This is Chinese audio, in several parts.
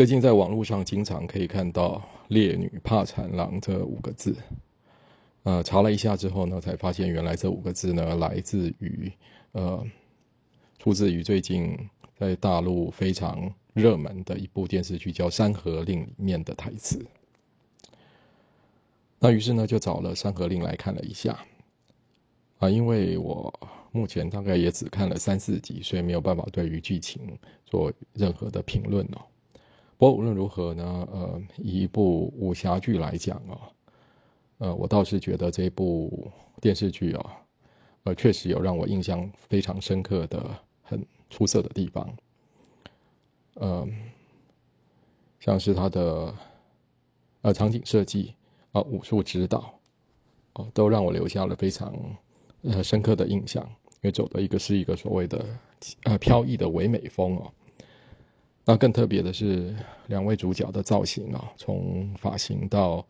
最近在网络上经常可以看到“烈女怕缠郎”这五个字，呃，查了一下之后呢，才发现原来这五个字呢来自于呃，出自于最近在大陆非常热门的一部电视剧叫《山河令》里面的台词。那于是呢，就找了《山河令》来看了一下，啊，因为我。目前大概也只看了三四集，所以没有办法对于剧情做任何的评论哦。不过无论如何呢，呃，一部武侠剧来讲哦，呃，我倒是觉得这部电视剧啊，呃，确实有让我印象非常深刻的、很出色的地方。嗯，像是它的呃场景设计啊、武术指导哦，都让我留下了非常呃深刻的印象。因为走的一个是一个所谓的呃飘逸的唯美风哦，那更特别的是两位主角的造型啊，从发型到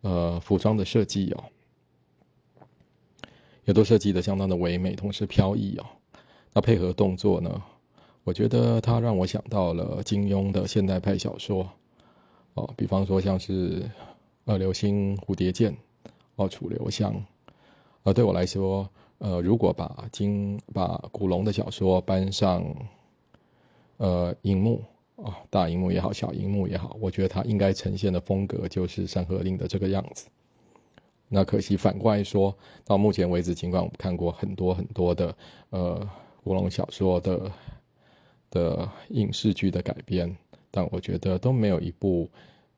呃服装的设计哦，也都设计的相当的唯美，同时飘逸哦。那配合动作呢，我觉得它让我想到了金庸的现代派小说哦，比方说像是呃流星蝴蝶剑哦，楚留香，呃对我来说。呃，如果把金把古龙的小说搬上，呃，荧幕啊，大荧幕也好，小荧幕也好，我觉得它应该呈现的风格就是《山河令》的这个样子。那可惜反过来说，到目前为止，尽管我们看过很多很多的呃古龙小说的的影视剧的改编，但我觉得都没有一部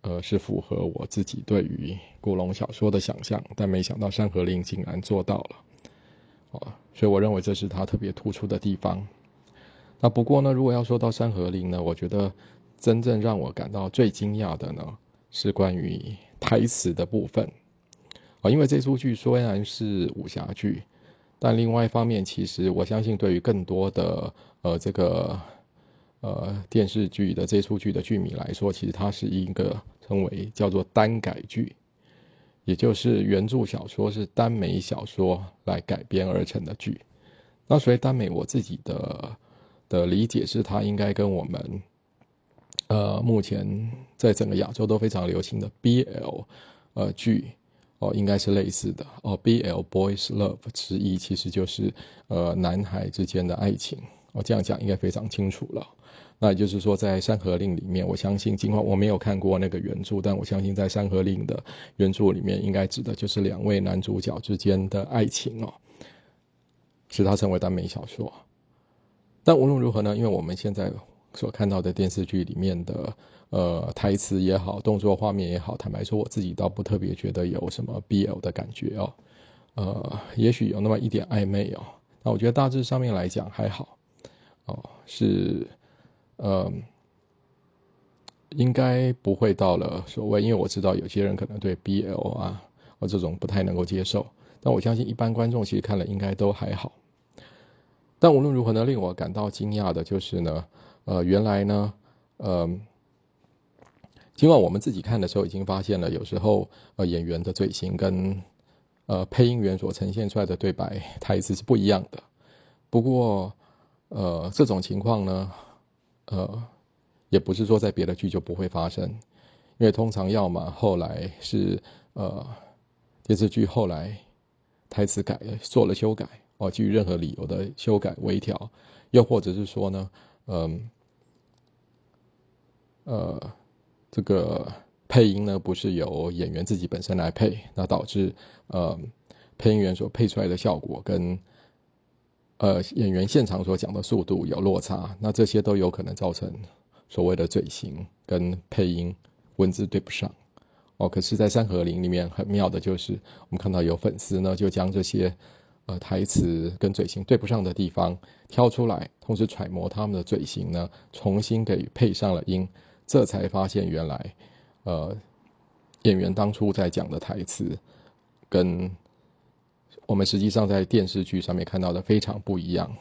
呃是符合我自己对于古龙小说的想象。但没想到《山河令》竟然做到了。啊所以我认为这是它特别突出的地方。那不过呢，如果要说到《山河令》呢，我觉得真正让我感到最惊讶的呢，是关于台词的部分。啊，因为这出剧虽然是武侠剧，但另外一方面，其实我相信对于更多的呃这个呃电视剧的这出剧的剧迷来说，其实它是一个称为叫做单改剧。也就是原著小说是耽美小说来改编而成的剧，那所以耽美我自己的的理解是，它应该跟我们，呃，目前在整个亚洲都非常流行的 BL，呃剧，哦，应该是类似的哦，BL boys love 之意其实就是呃男孩之间的爱情，哦，这样讲应该非常清楚了。那也就是说，在《山河令》里面，我相信，尽管我没有看过那个原著，但我相信在《山河令》的原著里面，应该指的就是两位男主角之间的爱情哦，使它成为耽美小说。但无论如何呢，因为我们现在所看到的电视剧里面的呃台词也好，动作画面也好，坦白说，我自己倒不特别觉得有什么 BL 的感觉哦，呃，也许有那么一点暧昧哦。那我觉得大致上面来讲还好哦，是。呃，应该不会到了所谓，因为我知道有些人可能对 BL 啊或这种不太能够接受，但我相信一般观众其实看了应该都还好。但无论如何呢，令我感到惊讶的就是呢，呃，原来呢，呃，尽管我们自己看的时候已经发现了，有时候呃演员的嘴型跟呃配音员所呈现出来的对白台词是不一样的，不过呃这种情况呢。呃，也不是说在别的剧就不会发生，因为通常要么后来是呃电视剧后来台词改做了修改哦，基于任何理由的修改微调，又或者是说呢，嗯呃这个配音呢不是由演员自己本身来配，那导致呃配音员所配出来的效果跟。呃，演员现场所讲的速度有落差，那这些都有可能造成所谓的嘴型跟配音文字对不上。哦，可是，在《山河令》里面很妙的就是，我们看到有粉丝呢，就将这些呃台词跟嘴型对不上的地方挑出来，同时揣摩他们的嘴型呢，重新给配上了音，这才发现原来呃演员当初在讲的台词跟。我们实际上在电视剧上面看到的非常不一样。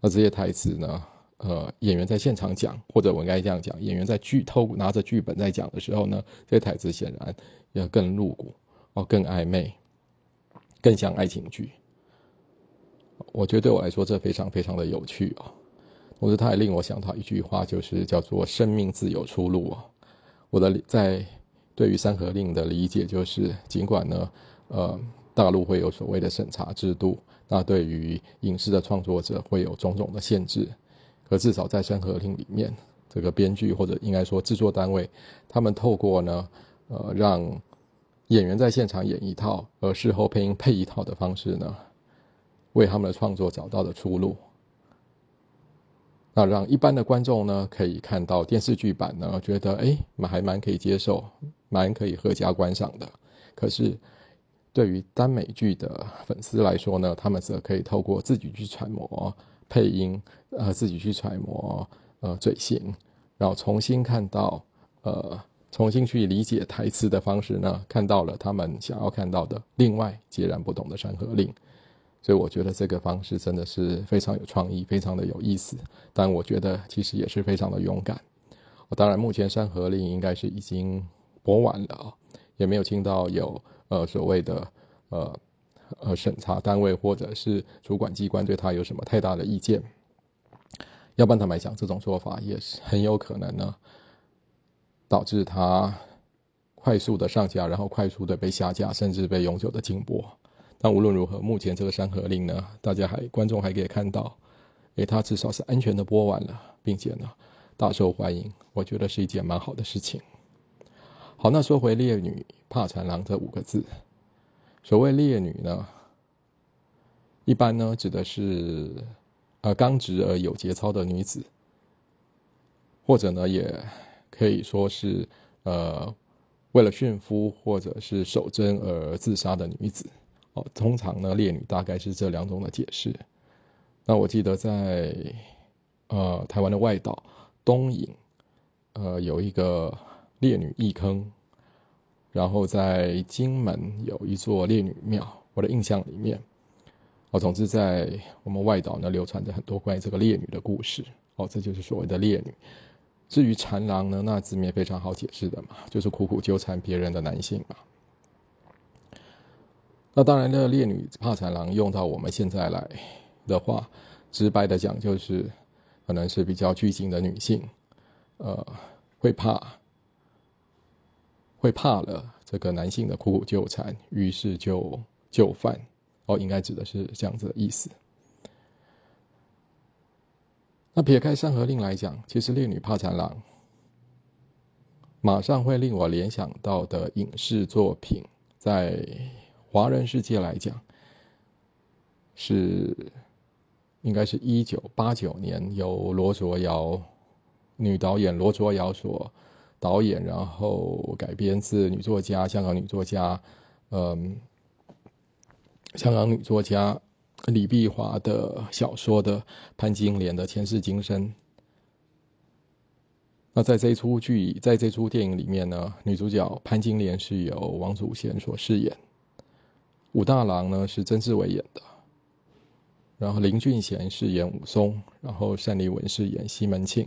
那这些台词呢？呃，演员在现场讲，或者我应该这样讲，演员在剧透拿着剧本在讲的时候呢，这些台词显然要更露骨哦，更暧昧，更像爱情剧。我觉得对我来说这非常非常的有趣哦。我觉得它也令我想到一句话，就是叫做“生命自有出路”啊。我的在对于《山河令》的理解就是，尽管呢，呃，大陆会有所谓的审查制度，那对于影视的创作者会有种种的限制，可至少在《山河令》里面，这个编剧或者应该说制作单位，他们透过呢，呃，让演员在现场演一套，而事后配音配一套的方式呢，为他们的创作找到的出路。那让一般的观众呢，可以看到电视剧版呢，觉得哎，还蛮可以接受，蛮可以合家观赏的。可是，对于耽美剧的粉丝来说呢，他们则可以透过自己去揣摩配音，呃，自己去揣摩呃嘴型，然后重新看到，呃，重新去理解台词的方式呢，看到了他们想要看到的另外截然不同的《山河令》。所以我觉得这个方式真的是非常有创意，非常的有意思。但我觉得其实也是非常的勇敢。我当然目前《山河令》应该是已经播完了啊，也没有听到有呃所谓的呃呃审查单位或者是主管机关对他有什么太大的意见。要不然坦白讲，这种做法也是很有可能呢，导致他快速的上架，然后快速的被下架，甚至被永久的禁播。但无论如何，目前这个《山河令》呢，大家还观众还可以看到，诶，它至少是安全的播完了，并且呢，大受欢迎，我觉得是一件蛮好的事情。好，那说回“烈女怕缠郎”这五个字，所谓“烈女”呢，一般呢指的是呃刚直而有节操的女子，或者呢也可以说是呃为了驯夫或者是守贞而自杀的女子。哦，通常呢，烈女大概是这两种的解释。那我记得在呃台湾的外岛东引，呃有一个烈女义坑，然后在金门有一座烈女庙。我的印象里面，哦，总之在我们外岛呢流传着很多关于这个烈女的故事。哦，这就是所谓的烈女。至于缠郎呢，那字面非常好解释的嘛，就是苦苦纠缠别人的男性嘛。那当然呢，烈女怕缠郎用到我们现在来的话，直白的讲就是，可能是比较拘谨的女性，呃，会怕，会怕了这个男性的苦苦纠缠，于是就就范，哦，应该指的是这样子的意思。那撇开《山河令》来讲，其实烈女怕缠郎，马上会令我联想到的影视作品，在。华人世界来讲，是应该是一九八九年由罗卓瑶女导演罗卓瑶所导演，然后改编自女作家香港女作家，嗯，香港女作家李碧华的小说的潘金莲的前世今生。那在这出剧，在这出电影里面呢，女主角潘金莲是由王祖贤所饰演。武大郎呢是曾志伟演的，然后林俊贤饰演武松，然后单立文饰演西门庆。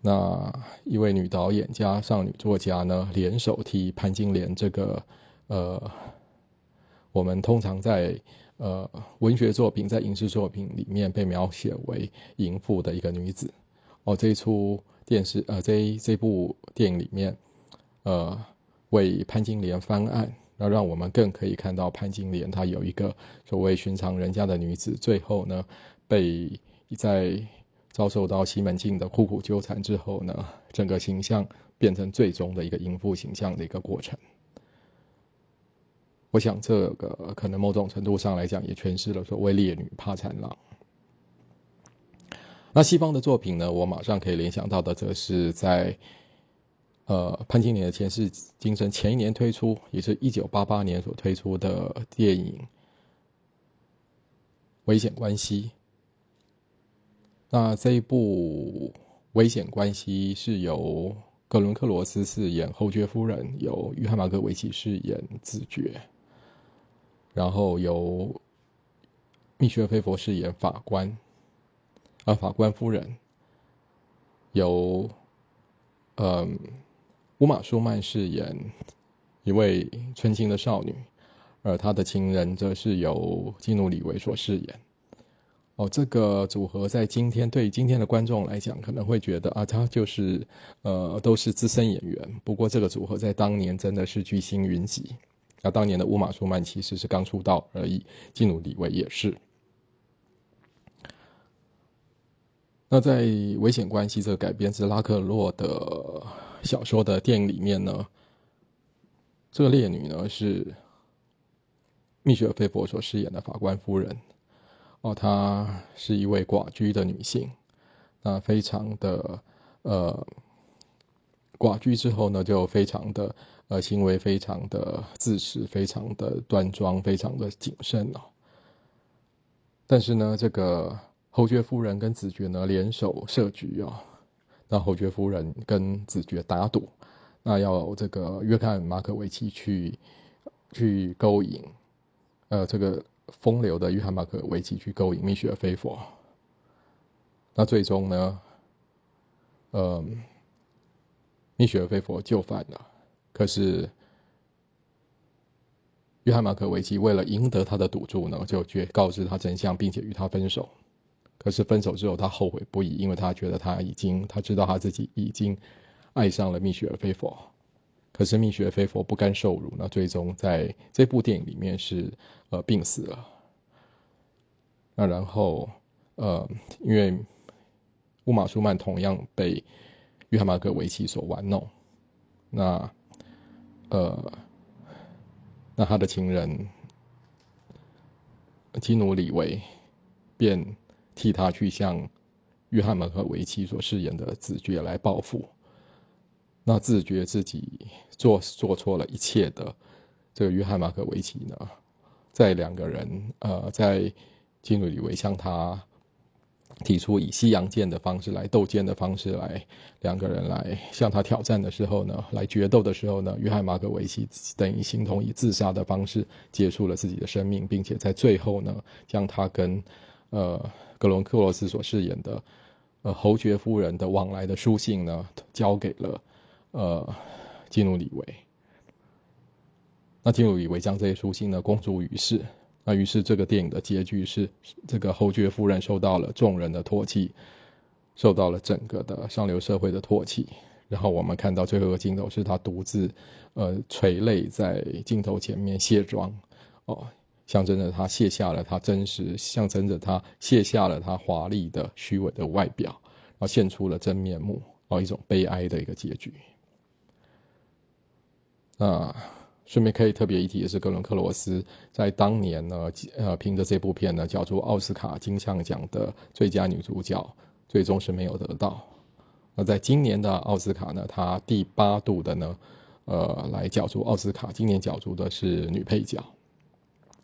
那一位女导演加上女作家呢，联手替潘金莲这个呃，我们通常在呃文学作品、在影视作品里面被描写为淫妇的一个女子。哦，这一出电视呃，这这部电影里面，呃，为潘金莲翻案。那让我们更可以看到潘金莲，她有一个所谓寻常人家的女子，最后呢，被在遭受到西门庆的苦苦纠缠之后呢，整个形象变成最终的一个淫妇形象的一个过程。我想这个可能某种程度上来讲，也诠释了所谓烈女怕缠郎。那西方的作品呢，我马上可以联想到的，则是在。呃，潘金莲的前世今生前一年推出，也是一九八八年所推出的电影《危险关系》。那这一部《危险关系》是由格伦克罗斯饰演侯爵夫人，由约翰马格维奇饰演子爵，然后由蜜雪菲佛饰演法官，啊，法官夫人，由嗯。乌玛·舒曼饰演一位纯情的少女，而她的情人则是由基努·里维所饰演。哦，这个组合在今天对今天的观众来讲，可能会觉得啊，他就是呃都是资深演员。不过这个组合在当年真的是巨星云集。那当年的乌玛·舒曼其实是刚出道而已，基努·里维也是。那在《危险关系》这个改编自拉克洛的小说的电影里面呢，这个烈女呢是蜜雪·菲佛所饰演的法官夫人。哦，她是一位寡居的女性，那非常的呃，寡居之后呢，就非常的呃，行为非常的自持，非常的端庄，非常的谨慎哦。但是呢，这个侯爵夫人跟子爵呢联手设局哦，那侯爵夫人跟子爵打赌，那要这个约翰马可维奇去去勾引，呃，这个。风流的约翰马可维奇去勾引蜜雪儿菲佛，那最终呢，呃，蜜雪儿菲佛就范了。可是约翰马可维奇为了赢得他的赌注呢，就决告知他真相，并且与他分手。可是分手之后，他后悔不已，因为他觉得他已经他知道他自己已经爱上了蜜雪菲佛。可是蜜雪菲佛不甘受辱，那最终在这部电影里面是呃病死了。那然后呃，因为乌玛舒曼同样被约翰马克维奇所玩弄，那呃，那他的情人基努里维便替他去向约翰马克维奇所饰演的子爵来报复。那自觉自己做做错了一切的这个约翰马克维奇呢，在两个人呃在基努里维向他提出以西洋剑的方式来斗剑的方式来两个人来向他挑战的时候呢，来决斗的时候呢，约翰马克维奇等于形同以自杀的方式结束了自己的生命，并且在最后呢，将他跟呃格伦克罗斯所饰演的呃侯爵夫人的往来的书信呢，交给了。呃，基努里维，那基努里维将这些书信呢公诸于世，那于是这个电影的结局是，这个侯爵夫人受到了众人的唾弃，受到了整个的上流社会的唾弃，然后我们看到最后一个镜头是他独自，呃，垂泪在镜头前面卸妆，哦，象征着他卸下了他真实，象征着他卸下了他华丽的虚伪的外表，然后现出了真面目，哦，一种悲哀的一个结局。那顺便可以特别一提的是，格伦克罗斯在当年呢，呃，凭着这部片呢，角逐奥斯卡金像奖的最佳女主角，最终是没有得到。那在今年的奥斯卡呢，她第八度的呢，呃，来角逐奥斯卡，今年角逐的是女配角。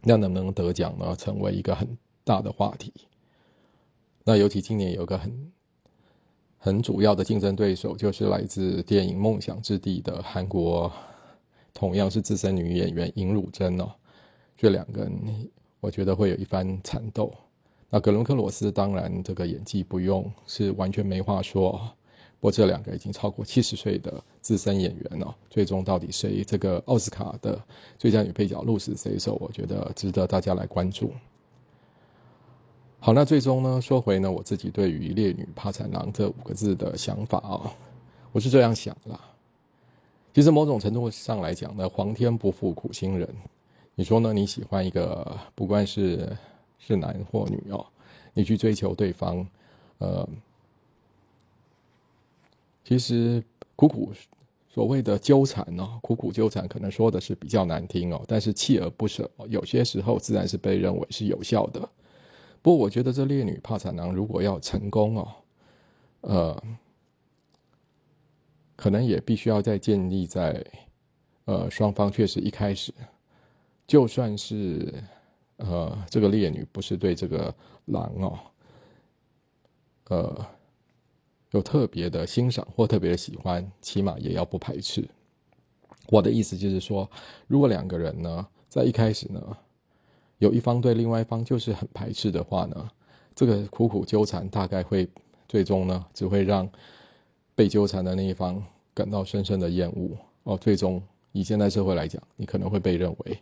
那能不能得奖呢？成为一个很大的话题。那尤其今年有个很很主要的竞争对手，就是来自电影《梦想之地》的韩国。同样是资深女演员尹汝贞哦，这两个人我觉得会有一番缠斗。那格伦克罗斯当然这个演技不用是完全没话说，不过这两个已经超过七十岁的资深演员哦，最终到底谁这个奥斯卡的最佳女配角鹿死谁手，我觉得值得大家来关注。好，那最终呢，说回呢我自己对于“烈女怕惨郎”这五个字的想法啊，我是这样想啦。其实某种程度上来讲呢，皇天不负苦心人。你说呢？你喜欢一个，不管是是男或女哦，你去追求对方，呃，其实苦苦所谓的纠缠哦，苦苦纠缠，可能说的是比较难听哦，但是锲而不舍，有些时候自然是被认为是有效的。不过，我觉得这烈女怕惨郎如果要成功哦，呃。可能也必须要再建立在，呃，双方确实一开始，就算是，呃，这个烈女不是对这个狼哦，呃，有特别的欣赏或特别的喜欢，起码也要不排斥。我的意思就是说，如果两个人呢，在一开始呢，有一方对另外一方就是很排斥的话呢，这个苦苦纠缠大概会最终呢，只会让。被纠缠的那一方感到深深的厌恶哦，最终以现代社会来讲，你可能会被认为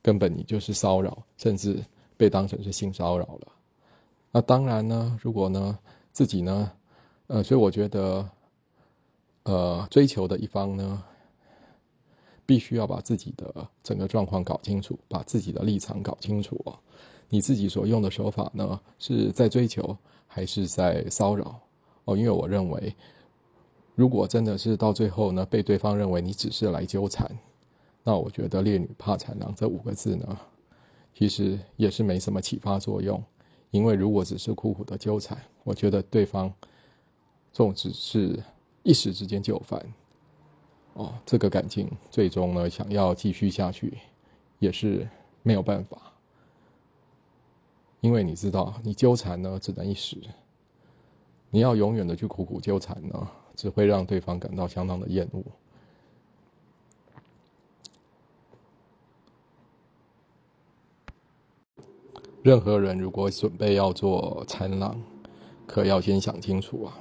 根本你就是骚扰，甚至被当成是性骚扰了。那当然呢，如果呢自己呢，呃，所以我觉得，呃，追求的一方呢，必须要把自己的整个状况搞清楚，把自己的立场搞清楚哦。你自己所用的手法呢，是在追求还是在骚扰？哦，因为我认为，如果真的是到最后呢，被对方认为你只是来纠缠，那我觉得“烈女怕缠郎”这五个字呢，其实也是没什么启发作用。因为如果只是苦苦的纠缠，我觉得对方，这种只是一时之间就范，哦，这个感情最终呢，想要继续下去，也是没有办法。因为你知道，你纠缠呢只能一时，你要永远的去苦苦纠缠呢，只会让对方感到相当的厌恶。任何人如果准备要做缠郎，可要先想清楚啊。